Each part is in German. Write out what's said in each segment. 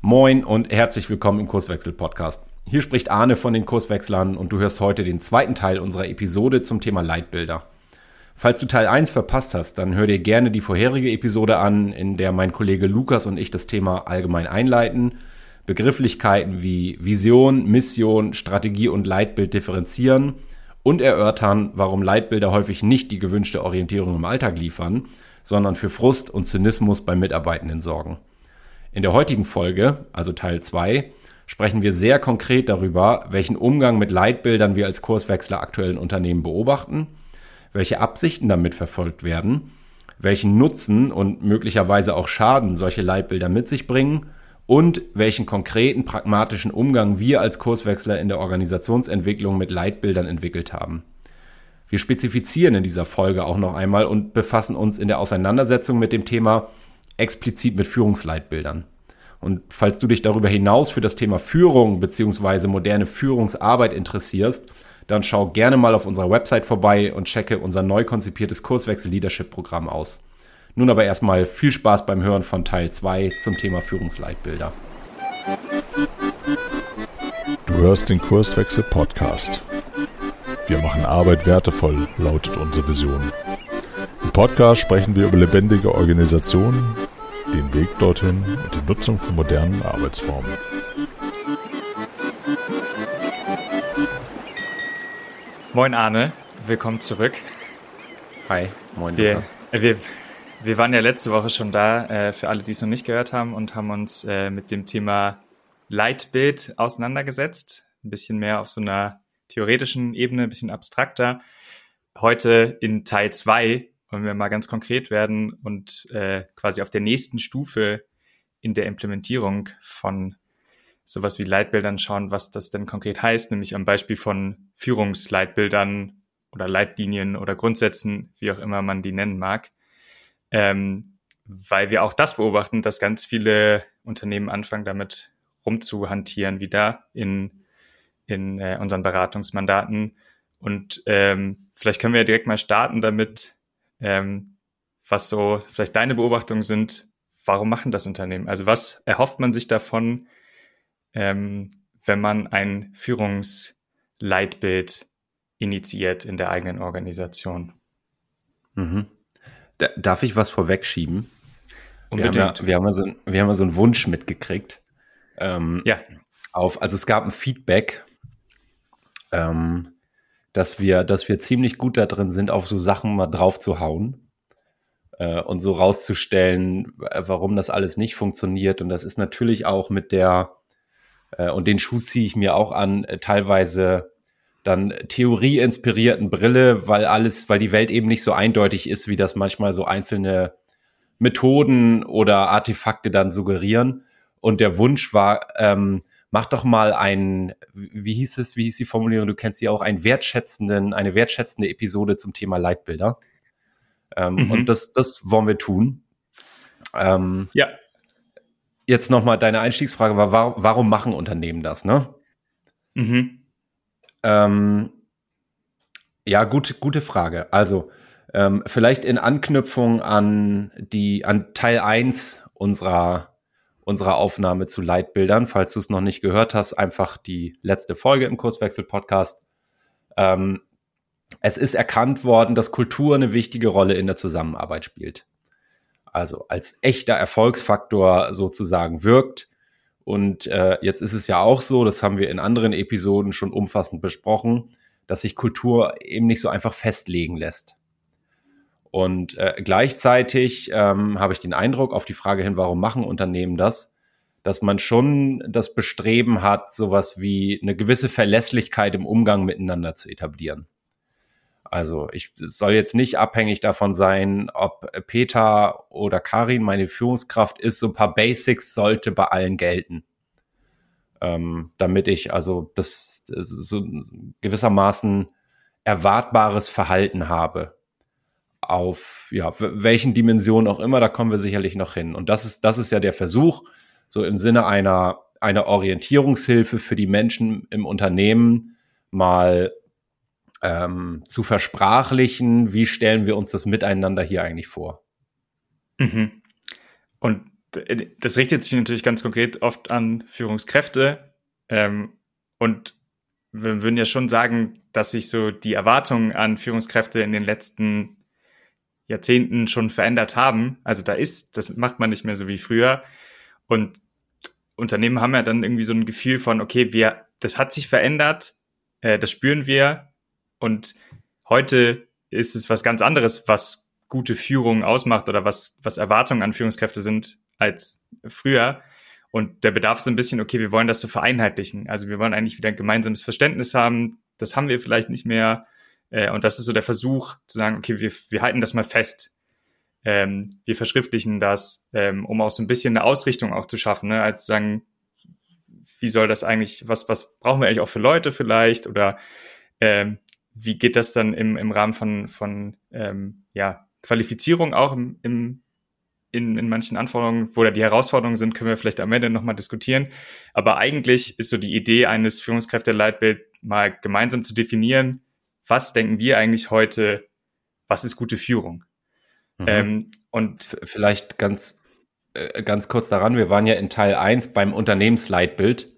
Moin und herzlich willkommen im Kurswechsel-Podcast. Hier spricht Arne von den Kurswechslern und du hörst heute den zweiten Teil unserer Episode zum Thema Leitbilder. Falls du Teil 1 verpasst hast, dann hör dir gerne die vorherige Episode an, in der mein Kollege Lukas und ich das Thema allgemein einleiten, Begrifflichkeiten wie Vision, Mission, Strategie und Leitbild differenzieren und erörtern, warum Leitbilder häufig nicht die gewünschte Orientierung im Alltag liefern, sondern für Frust und Zynismus bei Mitarbeitenden sorgen. In der heutigen Folge, also Teil 2, sprechen wir sehr konkret darüber, welchen Umgang mit Leitbildern wir als Kurswechsler aktuellen Unternehmen beobachten, welche Absichten damit verfolgt werden, welchen Nutzen und möglicherweise auch Schaden solche Leitbilder mit sich bringen und welchen konkreten pragmatischen Umgang wir als Kurswechsler in der Organisationsentwicklung mit Leitbildern entwickelt haben. Wir spezifizieren in dieser Folge auch noch einmal und befassen uns in der Auseinandersetzung mit dem Thema explizit mit Führungsleitbildern. Und falls du dich darüber hinaus für das Thema Führung bzw. moderne Führungsarbeit interessierst, dann schau gerne mal auf unserer Website vorbei und checke unser neu konzipiertes Kurswechsel Leadership Programm aus. Nun aber erstmal viel Spaß beim Hören von Teil 2 zum Thema Führungsleitbilder. Du hörst den Kurswechsel Podcast. Wir machen Arbeit wertevoll, lautet unsere Vision. Im Podcast sprechen wir über lebendige Organisationen, den Weg dorthin und die Nutzung von modernen Arbeitsformen. Moin Arne, willkommen zurück. Hi, moin wir, Lukas. Äh, wir, wir waren ja letzte Woche schon da, äh, für alle, die es noch nicht gehört haben, und haben uns äh, mit dem Thema Leitbild auseinandergesetzt. Ein bisschen mehr auf so einer theoretischen Ebene, ein bisschen abstrakter. Heute in Teil 2 wollen wir mal ganz konkret werden und äh, quasi auf der nächsten Stufe in der Implementierung von sowas wie Leitbildern schauen, was das denn konkret heißt, nämlich am Beispiel von Führungsleitbildern oder Leitlinien oder Grundsätzen, wie auch immer man die nennen mag. Ähm, weil wir auch das beobachten, dass ganz viele Unternehmen anfangen, damit rumzuhantieren, wieder in, in äh, unseren Beratungsmandaten. Und ähm, vielleicht können wir direkt mal starten damit, ähm, was so vielleicht deine Beobachtungen sind, warum machen das Unternehmen? Also was erhofft man sich davon, ähm, wenn man ein Führungsleitbild initiiert in der eigenen Organisation? Mhm. Da, darf ich was vorwegschieben? Unbedingt. Wir haben ja, wir haben ja, so, wir haben ja so einen Wunsch mitgekriegt. Ähm, ja. Auf, also es gab ein Feedback, ähm, dass wir, dass wir ziemlich gut da drin sind, auf so Sachen mal drauf zu hauen äh, und so rauszustellen, warum das alles nicht funktioniert. Und das ist natürlich auch mit der, äh, und den Schuh ziehe ich mir auch an, äh, teilweise dann theorieinspirierten Brille, weil alles, weil die Welt eben nicht so eindeutig ist, wie das manchmal so einzelne Methoden oder Artefakte dann suggerieren. Und der Wunsch war, ähm, mach doch mal ein, wie hieß es, wie hieß die Formulierung, du kennst sie auch, einen wertschätzenden, eine wertschätzende Episode zum Thema Leitbilder. Ähm, mhm. Und das, das wollen wir tun. Ähm, ja. Jetzt nochmal deine Einstiegsfrage war, warum, warum machen Unternehmen das, ne? Mhm. Ähm, ja, gut, gute Frage. Also, ähm, vielleicht in Anknüpfung an die, an Teil 1 unserer unserer Aufnahme zu Leitbildern. Falls du es noch nicht gehört hast, einfach die letzte Folge im Kurswechsel-Podcast. Ähm, es ist erkannt worden, dass Kultur eine wichtige Rolle in der Zusammenarbeit spielt. Also als echter Erfolgsfaktor sozusagen wirkt. Und äh, jetzt ist es ja auch so, das haben wir in anderen Episoden schon umfassend besprochen, dass sich Kultur eben nicht so einfach festlegen lässt. Und äh, gleichzeitig ähm, habe ich den Eindruck auf die Frage hin, warum machen Unternehmen das, dass man schon das Bestreben hat, sowas wie eine gewisse Verlässlichkeit im Umgang miteinander zu etablieren. Also ich soll jetzt nicht abhängig davon sein, ob Peter oder Karin meine Führungskraft ist. So ein paar Basics sollte bei allen gelten, ähm, damit ich also das, das so gewissermaßen erwartbares Verhalten habe auf ja, welchen Dimensionen auch immer, da kommen wir sicherlich noch hin. Und das ist, das ist ja der Versuch, so im Sinne einer, einer Orientierungshilfe für die Menschen im Unternehmen mal ähm, zu versprachlichen, wie stellen wir uns das miteinander hier eigentlich vor. Mhm. Und das richtet sich natürlich ganz konkret oft an Führungskräfte. Ähm, und wir würden ja schon sagen, dass sich so die Erwartungen an Führungskräfte in den letzten Jahrzehnten schon verändert haben. Also da ist, das macht man nicht mehr so wie früher. Und Unternehmen haben ja dann irgendwie so ein Gefühl von, okay, wir, das hat sich verändert, äh, das spüren wir. Und heute ist es was ganz anderes, was gute Führung ausmacht oder was, was Erwartungen an Führungskräfte sind als früher. Und der Bedarf ist so ein bisschen, okay, wir wollen das so vereinheitlichen. Also wir wollen eigentlich wieder ein gemeinsames Verständnis haben. Das haben wir vielleicht nicht mehr. Äh, und das ist so der Versuch zu sagen, okay, wir, wir halten das mal fest. Ähm, wir verschriftlichen das, ähm, um auch so ein bisschen eine Ausrichtung auch zu schaffen. Ne? Also sagen, wie soll das eigentlich, was, was brauchen wir eigentlich auch für Leute vielleicht? Oder ähm, wie geht das dann im, im Rahmen von, von ähm, ja, Qualifizierung auch im, im in, in manchen Anforderungen, wo da die Herausforderungen sind, können wir vielleicht am Ende nochmal diskutieren. Aber eigentlich ist so die Idee eines Führungskräfteleitbild mal gemeinsam zu definieren, was denken wir eigentlich heute, was ist gute Führung? Mhm. Ähm, und vielleicht ganz, äh, ganz kurz daran, wir waren ja in Teil 1 beim Unternehmensleitbild,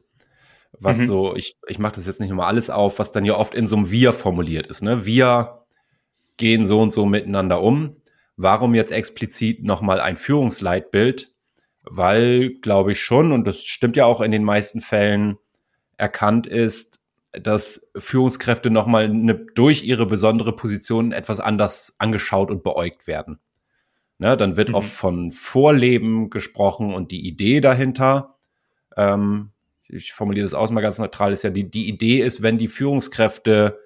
was mhm. so, ich, ich mache das jetzt nicht nochmal alles auf, was dann ja oft in so einem Wir formuliert ist. Ne? Wir gehen so und so miteinander um. Warum jetzt explizit nochmal ein Führungsleitbild? Weil, glaube ich schon, und das stimmt ja auch in den meisten Fällen, erkannt ist, dass Führungskräfte nochmal eine, durch ihre besondere Position etwas anders angeschaut und beäugt werden. Ne, dann wird mhm. oft von Vorleben gesprochen und die Idee dahinter, ähm, ich formuliere das aus mal ganz neutral, ist ja die, die Idee ist, wenn die Führungskräfte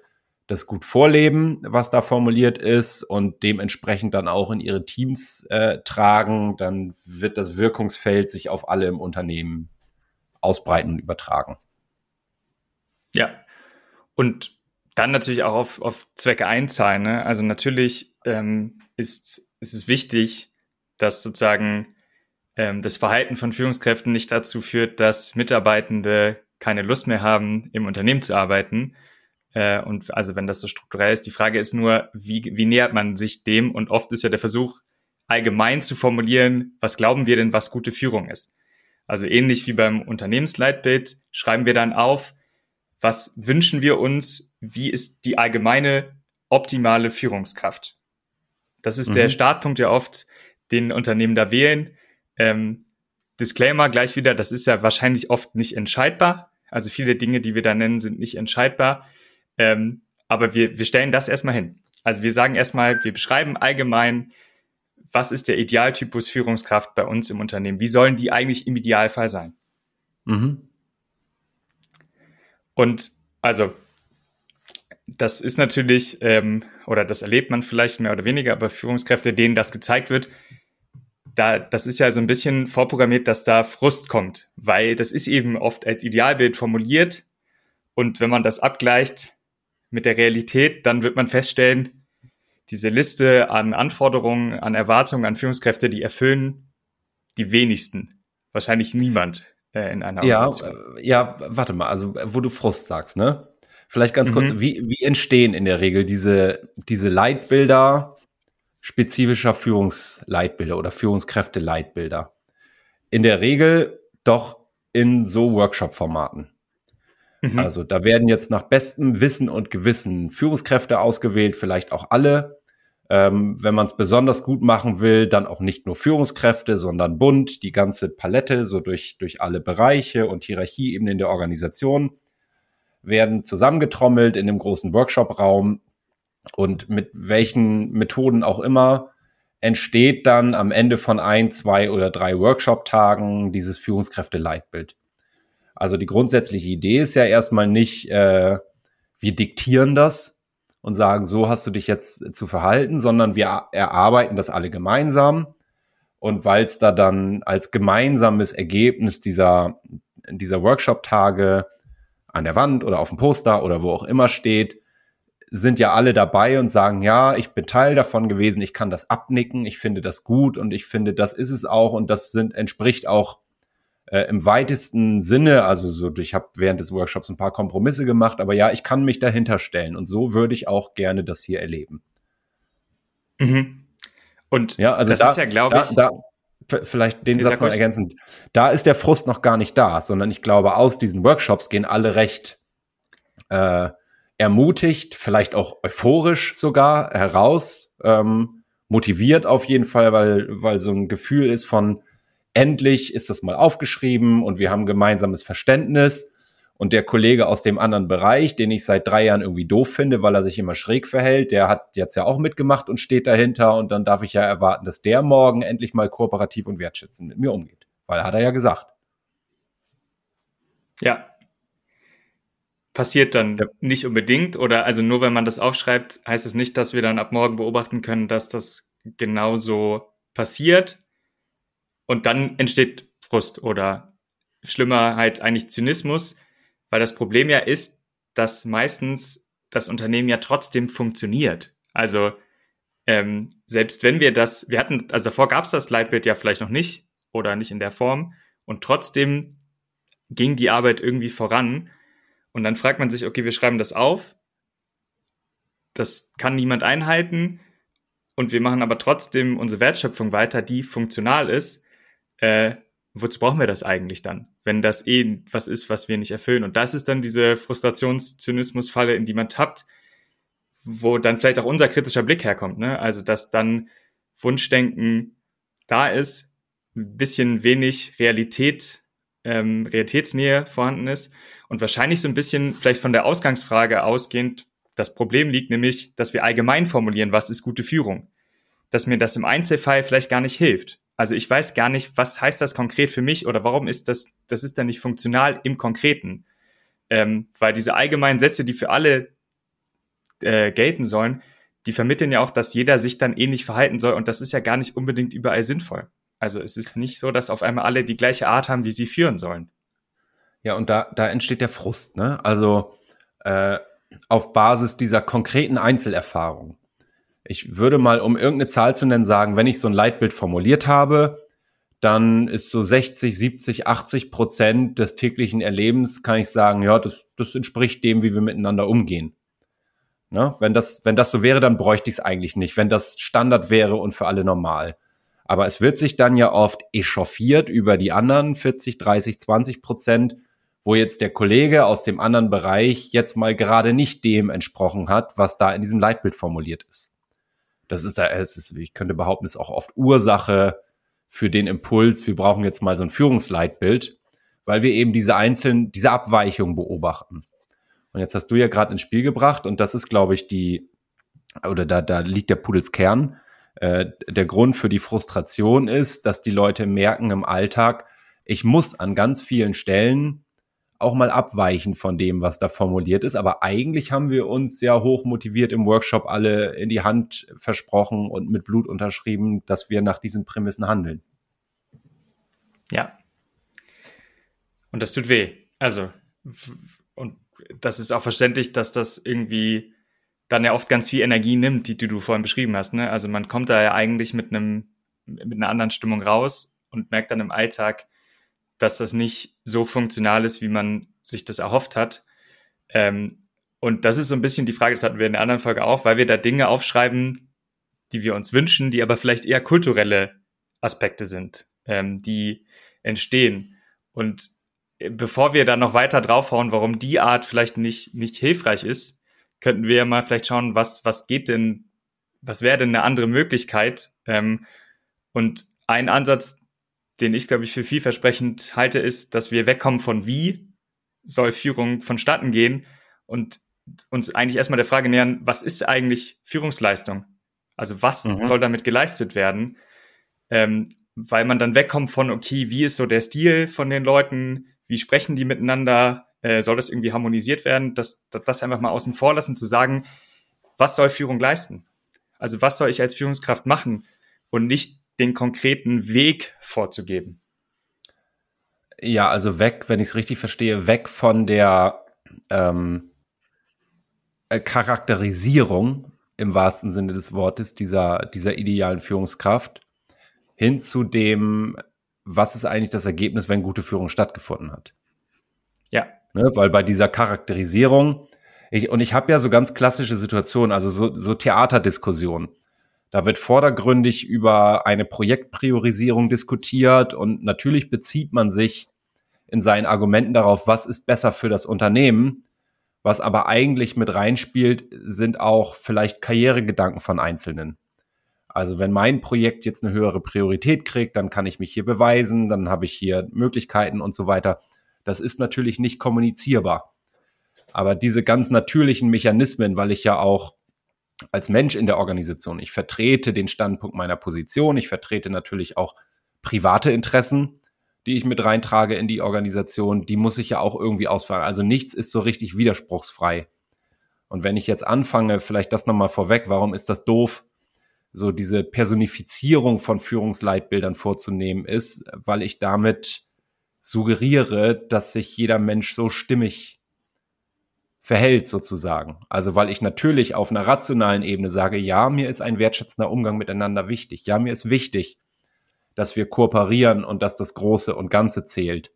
das gut vorleben, was da formuliert ist und dementsprechend dann auch in ihre Teams äh, tragen, dann wird das Wirkungsfeld sich auf alle im Unternehmen ausbreiten und übertragen. Ja. Und dann natürlich auch auf, auf Zwecke einzahlen. Ne? Also natürlich ähm, ist, ist es wichtig, dass sozusagen ähm, das Verhalten von Führungskräften nicht dazu führt, dass Mitarbeitende keine Lust mehr haben, im Unternehmen zu arbeiten. Äh, und also wenn das so strukturell ist, die Frage ist nur, wie, wie nähert man sich dem? Und oft ist ja der Versuch, allgemein zu formulieren, was glauben wir denn, was gute Führung ist. Also ähnlich wie beim Unternehmensleitbild schreiben wir dann auf, was wünschen wir uns, wie ist die allgemeine optimale Führungskraft. Das ist mhm. der Startpunkt ja oft, den Unternehmen da wählen. Ähm, Disclaimer gleich wieder, das ist ja wahrscheinlich oft nicht entscheidbar. Also viele Dinge, die wir da nennen, sind nicht entscheidbar. Ähm, aber wir, wir stellen das erstmal hin. Also wir sagen erstmal, wir beschreiben allgemein, was ist der Idealtypus Führungskraft bei uns im Unternehmen? Wie sollen die eigentlich im Idealfall sein? Mhm. Und also, das ist natürlich, ähm, oder das erlebt man vielleicht mehr oder weniger, aber Führungskräfte, denen das gezeigt wird, da, das ist ja so ein bisschen vorprogrammiert, dass da Frust kommt, weil das ist eben oft als Idealbild formuliert. Und wenn man das abgleicht mit der Realität, dann wird man feststellen, diese Liste an Anforderungen, an Erwartungen an Führungskräfte, die erfüllen die wenigsten. Wahrscheinlich niemand äh, in einer ja, Organisation. Äh, ja, warte mal, also wo du Frust sagst, ne? Vielleicht ganz kurz, mhm. wie, wie entstehen in der Regel diese, diese Leitbilder spezifischer Führungsleitbilder oder Führungskräfte-Leitbilder? In der Regel doch in so Workshop-Formaten. Mhm. Also da werden jetzt nach bestem Wissen und Gewissen Führungskräfte ausgewählt, vielleicht auch alle. Ähm, wenn man es besonders gut machen will, dann auch nicht nur Führungskräfte, sondern bunt, die ganze Palette, so durch, durch alle Bereiche und Hierarchieebenen der Organisation, werden zusammengetrommelt in dem großen Workshop-Raum und mit welchen Methoden auch immer entsteht dann am Ende von ein, zwei oder drei Workshop-Tagen dieses Führungskräfte-Leitbild. Also die grundsätzliche Idee ist ja erstmal nicht, äh, wir diktieren das und sagen, so hast du dich jetzt zu verhalten, sondern wir erarbeiten das alle gemeinsam. Und weil es da dann als gemeinsames Ergebnis dieser, dieser Workshop-Tage an der Wand oder auf dem Poster oder wo auch immer steht, sind ja alle dabei und sagen, ja, ich bin Teil davon gewesen, ich kann das abnicken, ich finde das gut und ich finde, das ist es auch und das sind, entspricht auch äh, im weitesten Sinne, also so, ich habe während des Workshops ein paar Kompromisse gemacht, aber ja, ich kann mich dahinter stellen und so würde ich auch gerne das hier erleben. Mhm. Und ja, also das da, ist ja, glaube ich. Da, vielleicht den Satz noch ergänzen. Da ist der Frust noch gar nicht da, sondern ich glaube, aus diesen Workshops gehen alle recht äh, ermutigt, vielleicht auch euphorisch sogar heraus, ähm, motiviert auf jeden Fall, weil, weil so ein Gefühl ist von endlich ist das mal aufgeschrieben und wir haben gemeinsames Verständnis. Und der Kollege aus dem anderen Bereich, den ich seit drei Jahren irgendwie doof finde, weil er sich immer schräg verhält, der hat jetzt ja auch mitgemacht und steht dahinter. Und dann darf ich ja erwarten, dass der morgen endlich mal kooperativ und wertschätzend mit mir umgeht. Weil hat er ja gesagt. Ja. Passiert dann ja. nicht unbedingt oder also nur wenn man das aufschreibt, heißt es das nicht, dass wir dann ab morgen beobachten können, dass das genauso passiert. Und dann entsteht Frust oder schlimmer halt eigentlich Zynismus, weil das Problem ja ist, dass meistens das Unternehmen ja trotzdem funktioniert. Also ähm, selbst wenn wir das, wir hatten, also davor gab es das Leitbild ja vielleicht noch nicht oder nicht in der Form und trotzdem ging die Arbeit irgendwie voran und dann fragt man sich, okay, wir schreiben das auf, das kann niemand einhalten und wir machen aber trotzdem unsere Wertschöpfung weiter, die funktional ist. Äh, wozu brauchen wir das eigentlich dann, wenn das eh was ist, was wir nicht erfüllen? Und das ist dann diese Frustrationszynismus-Falle, in die man tappt, wo dann vielleicht auch unser kritischer Blick herkommt. Ne? Also, dass dann Wunschdenken da ist, ein bisschen wenig Realität, ähm, Realitätsnähe vorhanden ist und wahrscheinlich so ein bisschen vielleicht von der Ausgangsfrage ausgehend das Problem liegt nämlich, dass wir allgemein formulieren, was ist gute Führung. Dass mir das im Einzelfall vielleicht gar nicht hilft. Also ich weiß gar nicht, was heißt das konkret für mich oder warum ist das, das ist dann nicht funktional im Konkreten. Ähm, weil diese allgemeinen Sätze, die für alle äh, gelten sollen, die vermitteln ja auch, dass jeder sich dann ähnlich verhalten soll und das ist ja gar nicht unbedingt überall sinnvoll. Also es ist nicht so, dass auf einmal alle die gleiche Art haben, wie sie führen sollen. Ja, und da, da entsteht der Frust, ne? Also äh, auf Basis dieser konkreten Einzelerfahrung ich würde mal, um irgendeine Zahl zu nennen, sagen, wenn ich so ein Leitbild formuliert habe, dann ist so 60, 70, 80 Prozent des täglichen Erlebens, kann ich sagen, ja, das, das entspricht dem, wie wir miteinander umgehen. Ne? Wenn, das, wenn das so wäre, dann bräuchte ich es eigentlich nicht, wenn das Standard wäre und für alle normal. Aber es wird sich dann ja oft echauffiert über die anderen 40, 30, 20 Prozent, wo jetzt der Kollege aus dem anderen Bereich jetzt mal gerade nicht dem entsprochen hat, was da in diesem Leitbild formuliert ist. Das ist da, es ist, ich könnte behaupten, ist auch oft Ursache für den Impuls, wir brauchen jetzt mal so ein Führungsleitbild, weil wir eben diese einzelnen, diese Abweichung beobachten. Und jetzt hast du ja gerade ins Spiel gebracht und das ist, glaube ich, die, oder da, da liegt der Pudels Kern. Äh, der Grund für die Frustration ist, dass die Leute merken im Alltag, ich muss an ganz vielen Stellen auch mal abweichen von dem, was da formuliert ist. Aber eigentlich haben wir uns ja hoch motiviert im Workshop alle in die Hand versprochen und mit Blut unterschrieben, dass wir nach diesen Prämissen handeln. Ja. Und das tut weh. Also, und das ist auch verständlich, dass das irgendwie dann ja oft ganz viel Energie nimmt, die, die du vorhin beschrieben hast. Ne? Also man kommt da ja eigentlich mit einem, mit einer anderen Stimmung raus und merkt dann im Alltag, dass das nicht so funktional ist, wie man sich das erhofft hat. Ähm, und das ist so ein bisschen die Frage, das hatten wir in der anderen Folge auch, weil wir da Dinge aufschreiben, die wir uns wünschen, die aber vielleicht eher kulturelle Aspekte sind, ähm, die entstehen. Und äh, bevor wir da noch weiter draufhauen, warum die Art vielleicht nicht, nicht hilfreich ist, könnten wir mal vielleicht schauen, was, was geht denn, was wäre denn eine andere Möglichkeit? Ähm, und ein Ansatz, den ich, glaube ich, für vielversprechend halte, ist, dass wir wegkommen von wie soll Führung vonstatten gehen und uns eigentlich erstmal der Frage nähern, was ist eigentlich Führungsleistung? Also was mhm. soll damit geleistet werden? Ähm, weil man dann wegkommt von, okay, wie ist so der Stil von den Leuten? Wie sprechen die miteinander? Äh, soll das irgendwie harmonisiert werden? Das, das, das einfach mal außen vor lassen, zu sagen, was soll Führung leisten? Also was soll ich als Führungskraft machen? Und nicht den konkreten Weg vorzugeben. Ja, also weg, wenn ich es richtig verstehe, weg von der ähm, äh, Charakterisierung im wahrsten Sinne des Wortes dieser, dieser idealen Führungskraft hin zu dem, was ist eigentlich das Ergebnis, wenn gute Führung stattgefunden hat. Ja. Ne, weil bei dieser Charakterisierung, ich, und ich habe ja so ganz klassische Situationen, also so, so Theaterdiskussionen Da wird vordergründig über eine Projektpriorisierung diskutiert und natürlich bezieht man sich in seinen Argumenten darauf, was ist besser für das Unternehmen. Was aber eigentlich mit reinspielt, sind auch vielleicht Karrieregedanken von Einzelnen. Also wenn mein Projekt jetzt eine höhere Priorität kriegt, dann kann ich mich hier beweisen, dann habe ich hier Möglichkeiten und so weiter. Das ist natürlich nicht kommunizierbar. Aber diese ganz natürlichen Mechanismen, weil ich ja auch als Mensch in der Organisation, ich vertrete den Standpunkt meiner Position, ich vertrete natürlich auch private Interessen, die ich mit reintrage in die Organisation, die muss ich ja auch irgendwie ausfahren. Also nichts ist so richtig widerspruchsfrei. Und wenn ich jetzt anfange, vielleicht das nochmal vorweg, warum ist das doof, so diese Personifizierung von Führungsleitbildern vorzunehmen, ist, weil ich damit suggeriere, dass sich jeder Mensch so stimmig verhält sozusagen. Also weil ich natürlich auf einer rationalen Ebene sage, ja, mir ist ein wertschätzender Umgang miteinander wichtig. Ja, mir ist wichtig, dass wir kooperieren und dass das Große und Ganze zählt.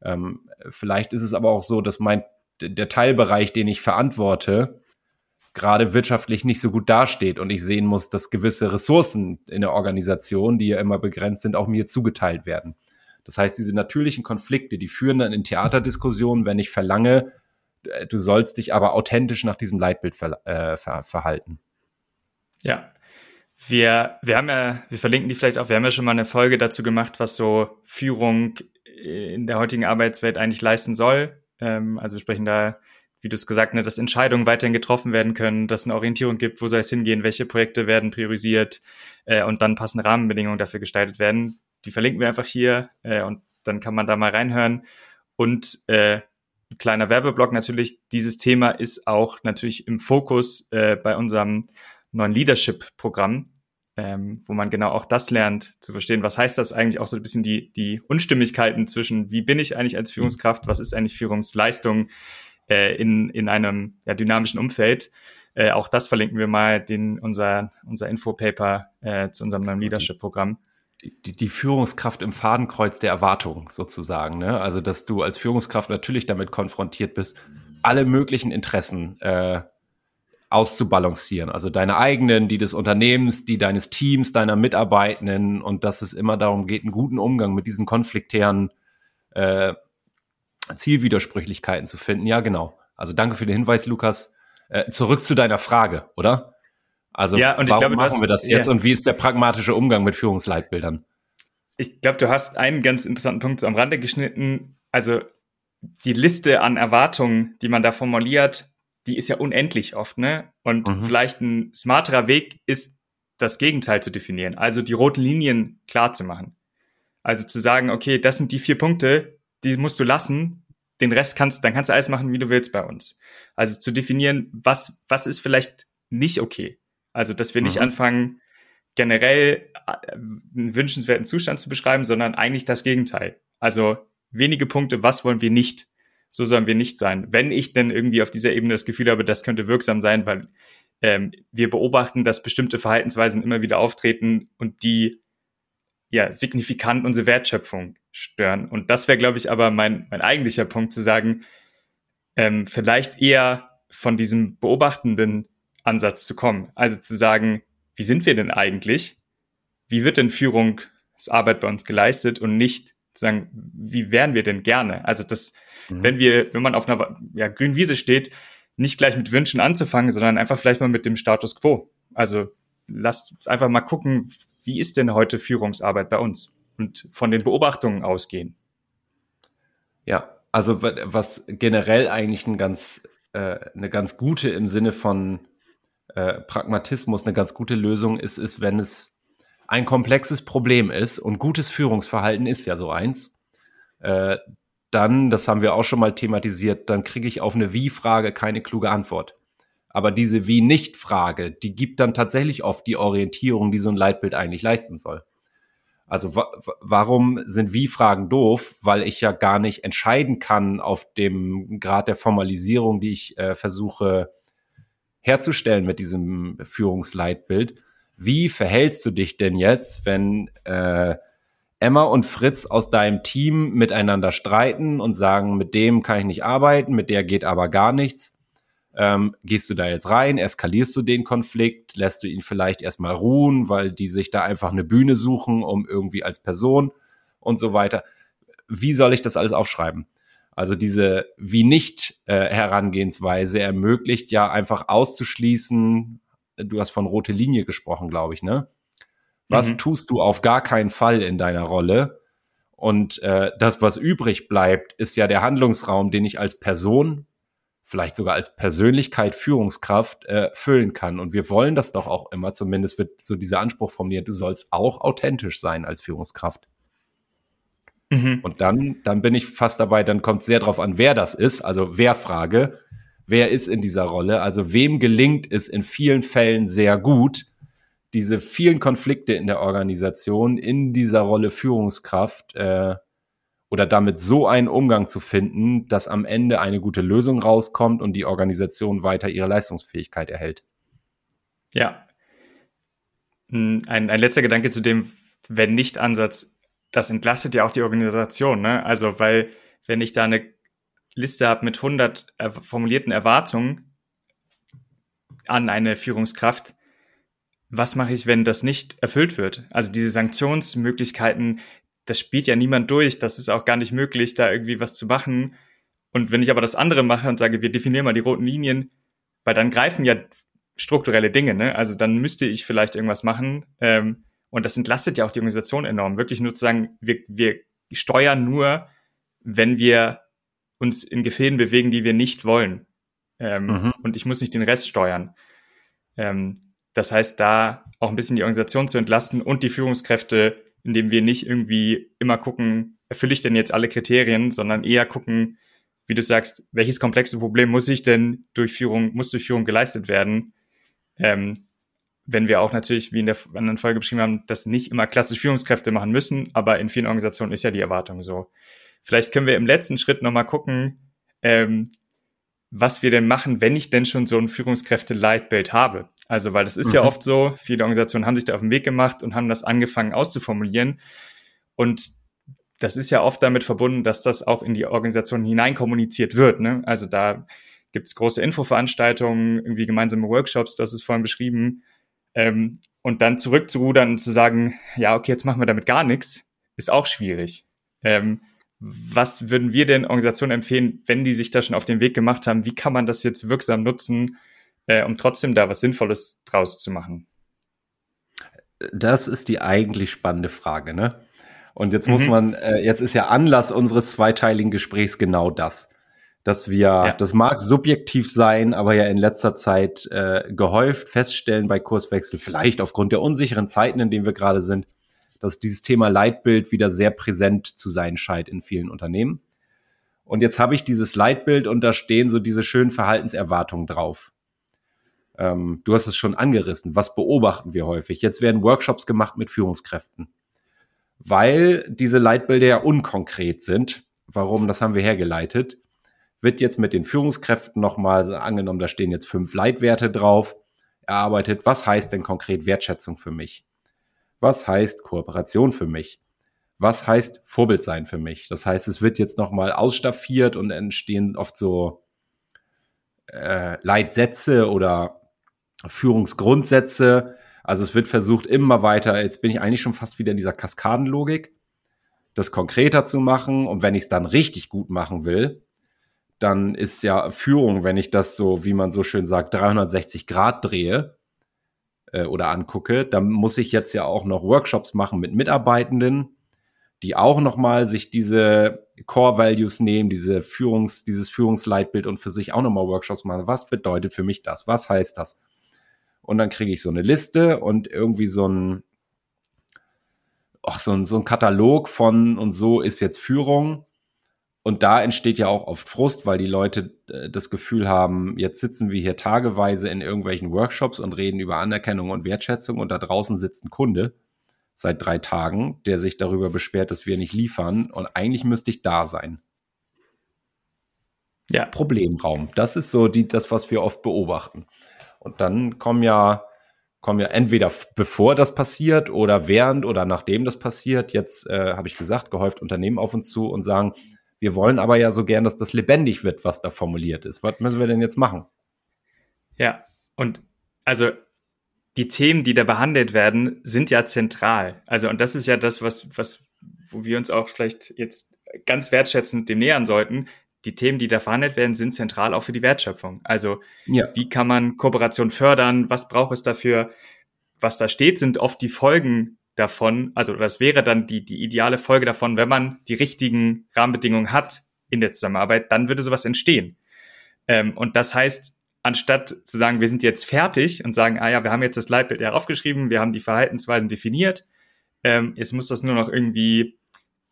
Ähm, vielleicht ist es aber auch so, dass mein der Teilbereich, den ich verantworte, gerade wirtschaftlich nicht so gut dasteht und ich sehen muss, dass gewisse Ressourcen in der Organisation, die ja immer begrenzt sind, auch mir zugeteilt werden. Das heißt, diese natürlichen Konflikte, die führen dann in Theaterdiskussionen, wenn ich verlange, du sollst dich aber authentisch nach diesem Leitbild ver äh, ver verhalten. Ja. Wir, wir haben ja, wir verlinken die vielleicht auch, wir haben ja schon mal eine Folge dazu gemacht, was so Führung in der heutigen Arbeitswelt eigentlich leisten soll. Ähm, also wir sprechen da, wie du es gesagt hast, dass Entscheidungen weiterhin getroffen werden können, dass es eine Orientierung gibt, wo soll es hingehen, welche Projekte werden priorisiert äh, und dann passende Rahmenbedingungen dafür gestaltet werden die verlinken wir einfach hier äh, und dann kann man da mal reinhören. Und äh, kleiner Werbeblock natürlich, dieses Thema ist auch natürlich im Fokus äh, bei unserem neuen Leadership-Programm, ähm, wo man genau auch das lernt, zu verstehen, was heißt das eigentlich, auch so ein bisschen die, die Unstimmigkeiten zwischen, wie bin ich eigentlich als Führungskraft, was ist eigentlich Führungsleistung äh, in, in einem ja, dynamischen Umfeld. Äh, auch das verlinken wir mal, den, unser, unser Infopaper äh, zu unserem neuen Leadership-Programm die, die Führungskraft im Fadenkreuz der Erwartung sozusagen. Ne? Also, dass du als Führungskraft natürlich damit konfrontiert bist, alle möglichen Interessen äh, auszubalancieren. Also deine eigenen, die des Unternehmens, die deines Teams, deiner Mitarbeitenden und dass es immer darum geht, einen guten Umgang mit diesen konfliktären äh, Zielwidersprüchlichkeiten zu finden. Ja, genau. Also danke für den Hinweis, Lukas. Äh, zurück zu deiner Frage, oder? Also ja, und warum ich glaube, machen wir das jetzt ja. und wie ist der pragmatische Umgang mit Führungsleitbildern? Ich glaube, du hast einen ganz interessanten Punkt am Rande geschnitten. Also die Liste an Erwartungen, die man da formuliert, die ist ja unendlich oft, ne? Und mhm. vielleicht ein smarterer Weg ist, das Gegenteil zu definieren, also die roten Linien klar zu machen. Also zu sagen, okay, das sind die vier Punkte, die musst du lassen, den Rest kannst, dann kannst du alles machen, wie du willst bei uns. Also zu definieren, was, was ist vielleicht nicht okay. Also, dass wir nicht mhm. anfangen, generell äh, einen wünschenswerten Zustand zu beschreiben, sondern eigentlich das Gegenteil. Also wenige Punkte, was wollen wir nicht? So sollen wir nicht sein. Wenn ich denn irgendwie auf dieser Ebene das Gefühl habe, das könnte wirksam sein, weil ähm, wir beobachten, dass bestimmte Verhaltensweisen immer wieder auftreten und die ja signifikant unsere Wertschöpfung stören. Und das wäre, glaube ich, aber mein, mein eigentlicher Punkt zu sagen, ähm, vielleicht eher von diesem beobachtenden Ansatz zu kommen. Also zu sagen, wie sind wir denn eigentlich? Wie wird denn Führungsarbeit bei uns geleistet und nicht zu sagen, wie wären wir denn gerne? Also das, mhm. wenn wir, wenn man auf einer ja, grünen Wiese steht, nicht gleich mit Wünschen anzufangen, sondern einfach vielleicht mal mit dem Status quo. Also lasst einfach mal gucken, wie ist denn heute Führungsarbeit bei uns? Und von den Beobachtungen ausgehen. Ja, also was generell eigentlich ein ganz, äh, eine ganz gute im Sinne von äh, Pragmatismus eine ganz gute Lösung ist, ist, wenn es ein komplexes Problem ist und gutes Führungsverhalten ist ja so eins, äh, dann, das haben wir auch schon mal thematisiert, dann kriege ich auf eine Wie-Frage keine kluge Antwort. Aber diese Wie-Nicht-Frage, die gibt dann tatsächlich oft die Orientierung, die so ein Leitbild eigentlich leisten soll. Also wa warum sind Wie-Fragen doof? Weil ich ja gar nicht entscheiden kann auf dem Grad der Formalisierung, die ich äh, versuche herzustellen mit diesem Führungsleitbild. Wie verhältst du dich denn jetzt, wenn äh, Emma und Fritz aus deinem Team miteinander streiten und sagen, mit dem kann ich nicht arbeiten, mit der geht aber gar nichts? Ähm, gehst du da jetzt rein, eskalierst du den Konflikt, lässt du ihn vielleicht erstmal ruhen, weil die sich da einfach eine Bühne suchen, um irgendwie als Person und so weiter. Wie soll ich das alles aufschreiben? Also diese wie nicht äh, Herangehensweise ermöglicht ja einfach auszuschließen, du hast von rote Linie gesprochen, glaube ich, ne? Was mhm. tust du auf gar keinen Fall in deiner Rolle? Und äh, das, was übrig bleibt, ist ja der Handlungsraum, den ich als Person, vielleicht sogar als Persönlichkeit, Führungskraft äh, füllen kann. Und wir wollen das doch auch immer, zumindest wird so dieser Anspruch formuliert, du sollst auch authentisch sein als Führungskraft. Mhm. Und dann, dann bin ich fast dabei, dann kommt sehr drauf an, wer das ist, also wer Frage, wer ist in dieser Rolle, also wem gelingt es in vielen Fällen sehr gut, diese vielen Konflikte in der Organisation in dieser Rolle Führungskraft äh, oder damit so einen Umgang zu finden, dass am Ende eine gute Lösung rauskommt und die Organisation weiter ihre Leistungsfähigkeit erhält. Ja. Ein, ein letzter Gedanke zu dem Wenn-Nicht-Ansatz das entlastet ja auch die Organisation, ne? Also, weil wenn ich da eine Liste habe mit 100 er formulierten Erwartungen an eine Führungskraft, was mache ich, wenn das nicht erfüllt wird? Also diese Sanktionsmöglichkeiten, das spielt ja niemand durch, das ist auch gar nicht möglich, da irgendwie was zu machen. Und wenn ich aber das andere mache und sage, wir definieren mal die roten Linien, weil dann greifen ja strukturelle Dinge, ne? Also dann müsste ich vielleicht irgendwas machen, ähm, und das entlastet ja auch die Organisation enorm. Wirklich nur zu sagen, wir, wir steuern nur, wenn wir uns in Gefäden bewegen, die wir nicht wollen. Ähm, mhm. Und ich muss nicht den Rest steuern. Ähm, das heißt, da auch ein bisschen die Organisation zu entlasten und die Führungskräfte, indem wir nicht irgendwie immer gucken, erfülle ich denn jetzt alle Kriterien, sondern eher gucken, wie du sagst, welches komplexe Problem muss ich denn durch Führung, muss durch Führung geleistet werden? Ähm, wenn wir auch natürlich, wie in der anderen Folge beschrieben haben, das nicht immer klassisch Führungskräfte machen müssen, aber in vielen Organisationen ist ja die Erwartung so. Vielleicht können wir im letzten Schritt nochmal gucken, ähm, was wir denn machen, wenn ich denn schon so ein Führungskräfte-Leitbild habe. Also, weil das ist mhm. ja oft so, viele Organisationen haben sich da auf den Weg gemacht und haben das angefangen auszuformulieren. Und das ist ja oft damit verbunden, dass das auch in die Organisation hinein kommuniziert wird. Ne? Also da gibt es große Infoveranstaltungen, irgendwie gemeinsame Workshops, du hast es vorhin beschrieben. Ähm, und dann zurückzurudern und zu sagen, ja, okay, jetzt machen wir damit gar nichts, ist auch schwierig. Ähm, was würden wir denn Organisationen empfehlen, wenn die sich da schon auf den Weg gemacht haben? Wie kann man das jetzt wirksam nutzen, äh, um trotzdem da was Sinnvolles draus zu machen? Das ist die eigentlich spannende Frage, ne? Und jetzt muss mhm. man, äh, jetzt ist ja Anlass unseres zweiteiligen Gesprächs genau das dass wir, ja. das mag subjektiv sein, aber ja in letzter Zeit äh, gehäuft feststellen bei Kurswechsel, vielleicht aufgrund der unsicheren Zeiten, in denen wir gerade sind, dass dieses Thema Leitbild wieder sehr präsent zu sein scheint in vielen Unternehmen. Und jetzt habe ich dieses Leitbild und da stehen so diese schönen Verhaltenserwartungen drauf. Ähm, du hast es schon angerissen. Was beobachten wir häufig? Jetzt werden Workshops gemacht mit Führungskräften, weil diese Leitbilder ja unkonkret sind. Warum? Das haben wir hergeleitet wird jetzt mit den Führungskräften nochmal angenommen, da stehen jetzt fünf Leitwerte drauf, erarbeitet, was heißt denn konkret Wertschätzung für mich? Was heißt Kooperation für mich? Was heißt Vorbild sein für mich? Das heißt, es wird jetzt nochmal ausstaffiert und entstehen oft so äh, Leitsätze oder Führungsgrundsätze. Also es wird versucht immer weiter, jetzt bin ich eigentlich schon fast wieder in dieser Kaskadenlogik, das konkreter zu machen. Und wenn ich es dann richtig gut machen will, dann ist ja Führung, wenn ich das so, wie man so schön sagt, 360 Grad drehe äh, oder angucke, dann muss ich jetzt ja auch noch Workshops machen mit Mitarbeitenden, die auch nochmal sich diese Core Values nehmen, diese Führungs, dieses Führungsleitbild und für sich auch nochmal Workshops machen. Was bedeutet für mich das? Was heißt das? Und dann kriege ich so eine Liste und irgendwie so ein, ach, so ein, so ein Katalog von und so ist jetzt Führung und da entsteht ja auch oft Frust, weil die Leute äh, das Gefühl haben, jetzt sitzen wir hier tageweise in irgendwelchen Workshops und reden über Anerkennung und Wertschätzung und da draußen sitzt ein Kunde seit drei Tagen, der sich darüber beschwert, dass wir nicht liefern und eigentlich müsste ich da sein. Ja. Problemraum. Das ist so die, das, was wir oft beobachten. Und dann kommen ja, kommen ja entweder bevor das passiert oder während oder nachdem das passiert, jetzt äh, habe ich gesagt, gehäuft Unternehmen auf uns zu und sagen, wir wollen aber ja so gern, dass das lebendig wird, was da formuliert ist. Was müssen wir denn jetzt machen? Ja, und also die Themen, die da behandelt werden, sind ja zentral. Also, und das ist ja das, was, was, wo wir uns auch vielleicht jetzt ganz wertschätzend dem nähern sollten. Die Themen, die da verhandelt werden, sind zentral auch für die Wertschöpfung. Also, ja. wie kann man Kooperation fördern? Was braucht es dafür? Was da steht, sind oft die Folgen davon. Also, das wäre dann die, die ideale Folge davon, wenn man die richtigen Rahmenbedingungen hat in der Zusammenarbeit, dann würde sowas entstehen. Ähm, und das heißt, anstatt zu sagen, wir sind jetzt fertig und sagen, ah ja, wir haben jetzt das Leitbild ja aufgeschrieben, wir haben die Verhaltensweisen definiert, ähm, jetzt muss das nur noch irgendwie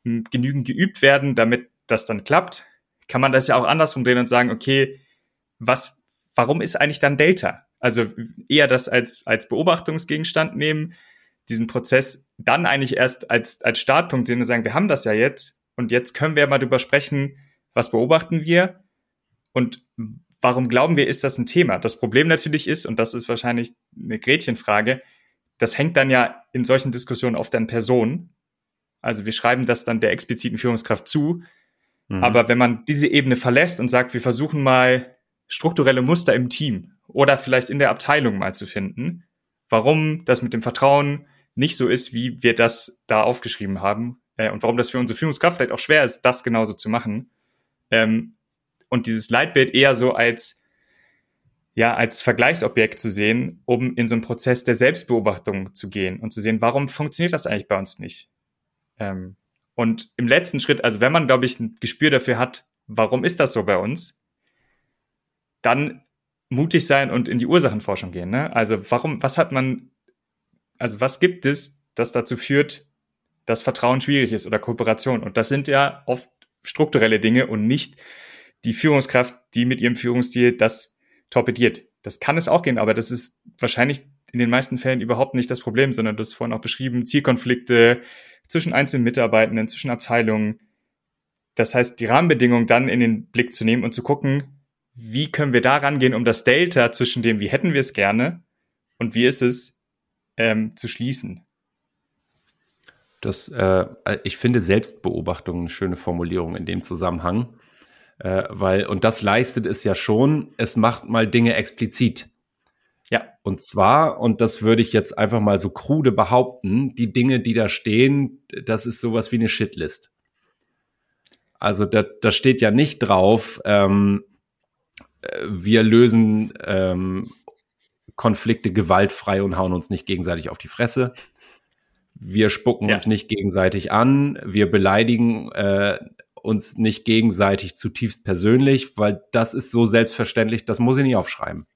hm, genügend geübt werden, damit das dann klappt, kann man das ja auch andersrum drehen und sagen, okay, was, warum ist eigentlich dann Delta? Also eher das als, als Beobachtungsgegenstand nehmen, diesen Prozess dann eigentlich erst als, als Startpunkt sehen und sagen, wir haben das ja jetzt und jetzt können wir mal drüber sprechen, was beobachten wir und warum glauben wir, ist das ein Thema? Das Problem natürlich ist, und das ist wahrscheinlich eine Gretchenfrage, das hängt dann ja in solchen Diskussionen oft an Personen. Also wir schreiben das dann der expliziten Führungskraft zu. Mhm. Aber wenn man diese Ebene verlässt und sagt, wir versuchen mal strukturelle Muster im Team oder vielleicht in der Abteilung mal zu finden, warum das mit dem Vertrauen nicht so ist, wie wir das da aufgeschrieben haben äh, und warum das für unsere Führungskraft vielleicht auch schwer ist, das genauso zu machen, ähm, und dieses Leitbild eher so als ja, als Vergleichsobjekt zu sehen, um in so einen Prozess der Selbstbeobachtung zu gehen und zu sehen, warum funktioniert das eigentlich bei uns nicht? Ähm, und im letzten Schritt, also wenn man, glaube ich, ein Gespür dafür hat, warum ist das so bei uns, dann mutig sein und in die Ursachenforschung gehen. Ne? Also warum, was hat man, also was gibt es, das dazu führt, dass Vertrauen schwierig ist oder Kooperation? Und das sind ja oft strukturelle Dinge und nicht die Führungskraft, die mit ihrem Führungsstil das torpediert. Das kann es auch gehen, aber das ist wahrscheinlich in den meisten Fällen überhaupt nicht das Problem, sondern das vorhin auch beschrieben, Zielkonflikte zwischen einzelnen Mitarbeitenden, zwischen Abteilungen. Das heißt, die Rahmenbedingungen dann in den Blick zu nehmen und zu gucken, wie können wir da rangehen, um das Delta zwischen dem, wie hätten wir es gerne und wie ist es, ähm, zu schließen. Das, äh, ich finde Selbstbeobachtung eine schöne Formulierung in dem Zusammenhang. Äh, weil, und das leistet es ja schon, es macht mal Dinge explizit. Ja. Und zwar, und das würde ich jetzt einfach mal so krude behaupten, die Dinge, die da stehen, das ist sowas wie eine Shitlist. Also da, da steht ja nicht drauf, ähm, äh, wir lösen ähm, Konflikte gewaltfrei und hauen uns nicht gegenseitig auf die Fresse. Wir spucken ja. uns nicht gegenseitig an, wir beleidigen äh, uns nicht gegenseitig zutiefst persönlich, weil das ist so selbstverständlich, das muss ich nicht aufschreiben.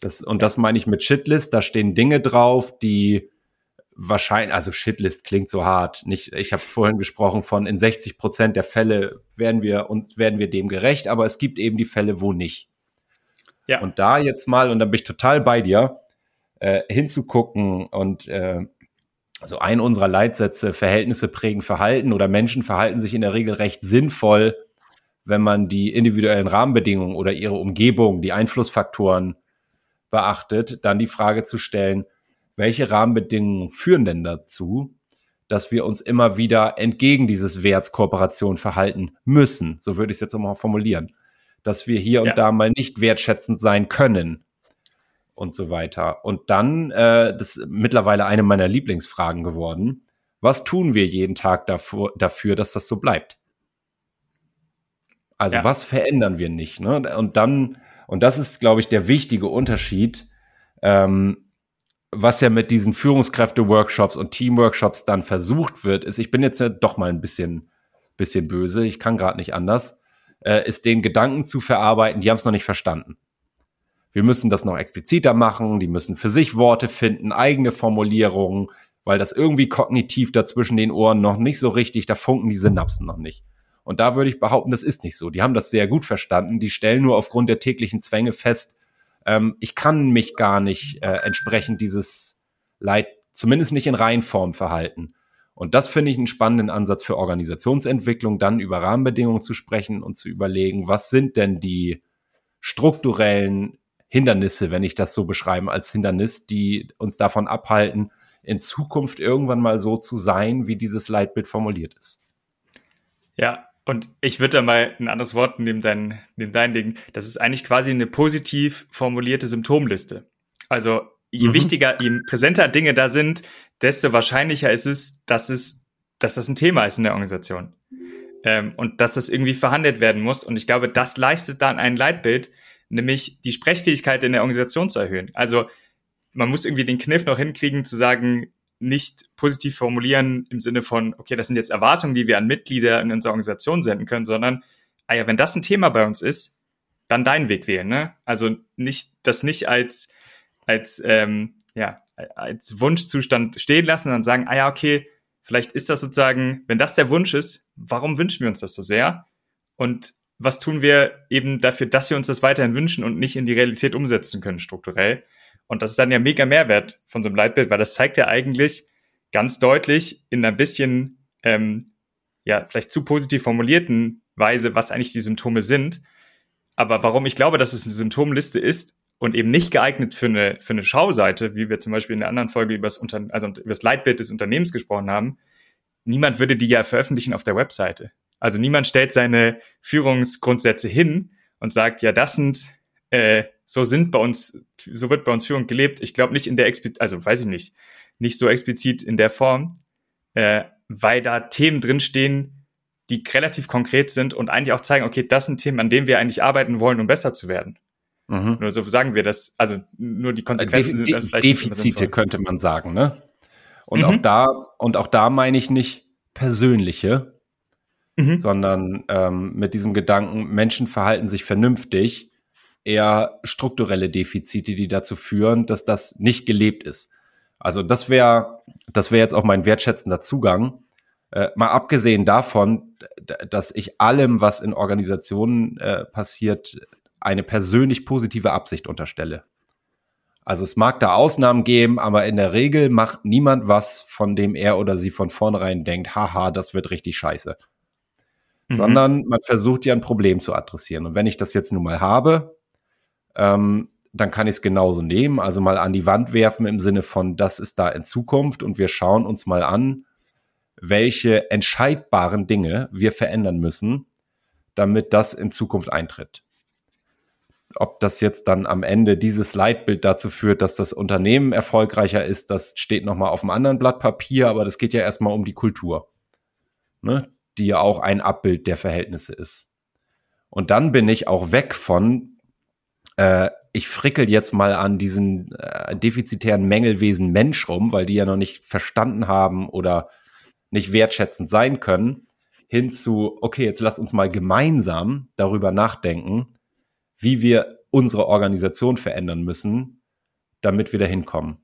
Das, und das meine ich mit Shitlist, da stehen Dinge drauf, die wahrscheinlich, also Shitlist klingt so hart. Nicht, ich habe vorhin gesprochen von in 60 Prozent der Fälle werden wir und werden wir dem gerecht, aber es gibt eben die Fälle, wo nicht. Ja. Und da jetzt mal, und da bin ich total bei dir, äh, hinzugucken und äh, also ein unserer Leitsätze, Verhältnisse prägen Verhalten oder Menschen verhalten sich in der Regel recht sinnvoll, wenn man die individuellen Rahmenbedingungen oder ihre Umgebung, die Einflussfaktoren beachtet, dann die Frage zu stellen, welche Rahmenbedingungen führen denn dazu, dass wir uns immer wieder entgegen dieses Werts Kooperation verhalten müssen, so würde ich es jetzt nochmal formulieren, dass wir hier ja. und da mal nicht wertschätzend sein können, und so weiter. Und dann, äh, das ist mittlerweile eine meiner Lieblingsfragen geworden. Was tun wir jeden Tag dafür, dafür dass das so bleibt? Also ja. was verändern wir nicht? Ne? Und dann, und das ist, glaube ich, der wichtige Unterschied, ähm, was ja mit diesen Führungskräfte-Workshops und Team-Workshops dann versucht wird, ist, ich bin jetzt ja doch mal ein bisschen, bisschen böse, ich kann gerade nicht anders, äh, ist den Gedanken zu verarbeiten, die haben es noch nicht verstanden wir müssen das noch expliziter machen, die müssen für sich Worte finden, eigene Formulierungen, weil das irgendwie kognitiv dazwischen den Ohren noch nicht so richtig, da funken die Synapsen noch nicht. Und da würde ich behaupten, das ist nicht so. Die haben das sehr gut verstanden. Die stellen nur aufgrund der täglichen Zwänge fest, ähm, ich kann mich gar nicht äh, entsprechend dieses Leid, zumindest nicht in Reihenform verhalten. Und das finde ich einen spannenden Ansatz für Organisationsentwicklung, dann über Rahmenbedingungen zu sprechen und zu überlegen, was sind denn die strukturellen Hindernisse, wenn ich das so beschreibe, als Hindernis, die uns davon abhalten, in Zukunft irgendwann mal so zu sein, wie dieses Leitbild formuliert ist. Ja, Und ich würde da mal ein anderes Wort neben dein, neben dein legen. Das ist eigentlich quasi eine positiv formulierte Symptomliste. Also je mhm. wichtiger, je präsenter Dinge da sind, desto wahrscheinlicher ist es, dass es, dass das ein Thema ist in der Organisation. Ähm, und dass das irgendwie verhandelt werden muss. Und ich glaube, das leistet dann ein Leitbild, nämlich die Sprechfähigkeit in der Organisation zu erhöhen. Also man muss irgendwie den Kniff noch hinkriegen, zu sagen, nicht positiv formulieren im Sinne von, okay, das sind jetzt Erwartungen, die wir an Mitglieder in unserer Organisation senden können, sondern, ah ja, wenn das ein Thema bei uns ist, dann deinen Weg wählen. Ne? Also nicht, das nicht als, als, ähm, ja, als Wunschzustand stehen lassen, und dann sagen, ah ja, okay, vielleicht ist das sozusagen, wenn das der Wunsch ist, warum wünschen wir uns das so sehr? Und was tun wir eben dafür, dass wir uns das weiterhin wünschen und nicht in die Realität umsetzen können strukturell? Und das ist dann ja mega Mehrwert von so einem Leitbild, weil das zeigt ja eigentlich ganz deutlich in ein bisschen, ähm, ja, vielleicht zu positiv formulierten Weise, was eigentlich die Symptome sind. Aber warum ich glaube, dass es eine Symptomliste ist und eben nicht geeignet für eine, für eine Schauseite, wie wir zum Beispiel in der anderen Folge über das, Unter also über das Leitbild des Unternehmens gesprochen haben, niemand würde die ja veröffentlichen auf der Webseite. Also niemand stellt seine Führungsgrundsätze hin und sagt, ja, das sind äh, so sind bei uns, so wird bei uns Führung gelebt. Ich glaube nicht in der, Expli also weiß ich nicht, nicht so explizit in der Form, äh, weil da Themen drinstehen, die relativ konkret sind und eigentlich auch zeigen, okay, das sind Themen, an denen wir eigentlich arbeiten wollen, um besser zu werden. Mhm. Nur so sagen wir das, also nur die Konsequenzen De sind dann vielleicht. Defizite könnte man sagen, ne? Und mhm. auch da, und auch da meine ich nicht persönliche, mhm. sondern ähm, mit diesem Gedanken, Menschen verhalten sich vernünftig eher strukturelle Defizite, die dazu führen, dass das nicht gelebt ist. Also das wäre, das wäre jetzt auch mein wertschätzender Zugang. Äh, mal abgesehen davon, dass ich allem, was in Organisationen äh, passiert, eine persönlich positive Absicht unterstelle. Also es mag da Ausnahmen geben, aber in der Regel macht niemand was, von dem er oder sie von vornherein denkt, haha, das wird richtig scheiße. Mhm. Sondern man versucht ja ein Problem zu adressieren. Und wenn ich das jetzt nun mal habe, ähm, dann kann ich es genauso nehmen, also mal an die Wand werfen im Sinne von, das ist da in Zukunft und wir schauen uns mal an, welche entscheidbaren Dinge wir verändern müssen, damit das in Zukunft eintritt. Ob das jetzt dann am Ende dieses Leitbild dazu führt, dass das Unternehmen erfolgreicher ist, das steht nochmal auf einem anderen Blatt Papier, aber das geht ja erstmal um die Kultur, ne? die ja auch ein Abbild der Verhältnisse ist. Und dann bin ich auch weg von, äh, ich frickel jetzt mal an diesen äh, defizitären Mängelwesen Mensch rum, weil die ja noch nicht verstanden haben oder nicht wertschätzend sein können, hin zu, okay, jetzt lass uns mal gemeinsam darüber nachdenken, wie wir unsere Organisation verändern müssen, damit wir da hinkommen.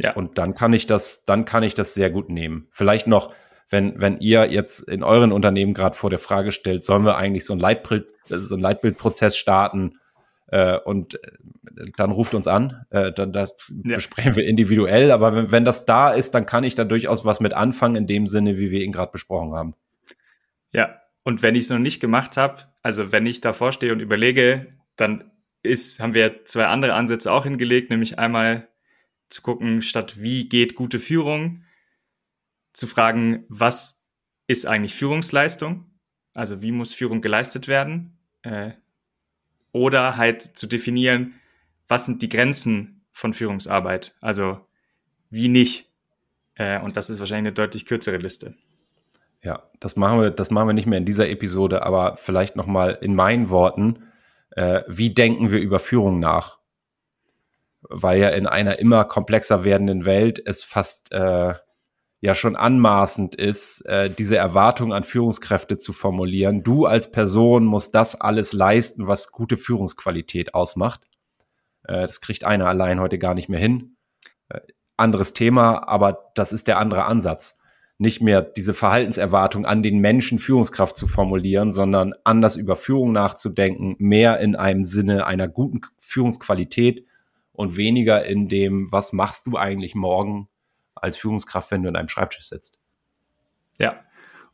Ja. Und dann kann ich das, dann kann ich das sehr gut nehmen. Vielleicht noch, wenn, wenn ihr jetzt in euren Unternehmen gerade vor der Frage stellt, sollen wir eigentlich so ein Leitbild, so ein Leitbildprozess starten, äh, und äh, dann ruft uns an, äh, dann das ja. besprechen wir individuell. Aber wenn, wenn das da ist, dann kann ich da durchaus was mit anfangen, in dem Sinne, wie wir ihn gerade besprochen haben. Ja, und wenn ich es noch nicht gemacht habe, also wenn ich davor stehe und überlege, dann ist, haben wir zwei andere Ansätze auch hingelegt, nämlich einmal zu gucken, statt wie geht gute Führung, zu fragen, was ist eigentlich Führungsleistung? Also wie muss Führung geleistet werden? Äh, oder halt zu definieren, was sind die Grenzen von Führungsarbeit, also wie nicht. Äh, und das ist wahrscheinlich eine deutlich kürzere Liste. Ja, das machen wir, das machen wir nicht mehr in dieser Episode, aber vielleicht noch mal in meinen Worten: äh, Wie denken wir über Führung nach? Weil ja in einer immer komplexer werdenden Welt es fast äh, ja schon anmaßend ist, äh, diese Erwartung an Führungskräfte zu formulieren. Du als Person musst das alles leisten, was gute Führungsqualität ausmacht. Äh, das kriegt einer allein heute gar nicht mehr hin. Äh, anderes Thema, aber das ist der andere Ansatz. Nicht mehr diese Verhaltenserwartung an den Menschen Führungskraft zu formulieren, sondern anders über Führung nachzudenken, mehr in einem Sinne einer guten Führungsqualität und weniger in dem, was machst du eigentlich morgen als Führungskraft, wenn du an einem Schreibtisch sitzt. Ja.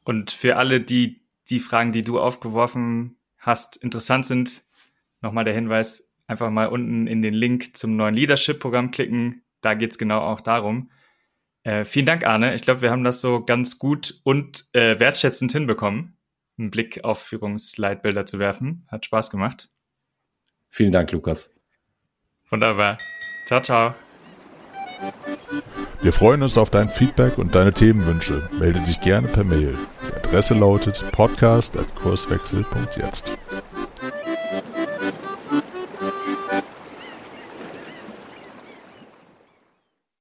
Und für alle, die die Fragen, die du aufgeworfen hast, interessant sind, nochmal der Hinweis, einfach mal unten in den Link zum neuen Leadership-Programm klicken. Da geht es genau auch darum. Äh, vielen Dank, Arne. Ich glaube, wir haben das so ganz gut und äh, wertschätzend hinbekommen. einen Blick auf Führungsleitbilder zu werfen. Hat Spaß gemacht. Vielen Dank, Lukas. Wunderbar. Ciao, ciao. Wir freuen uns auf dein Feedback und deine Themenwünsche. Melde dich gerne per Mail. Die Adresse lautet podcast.kurswechsel.jetzt.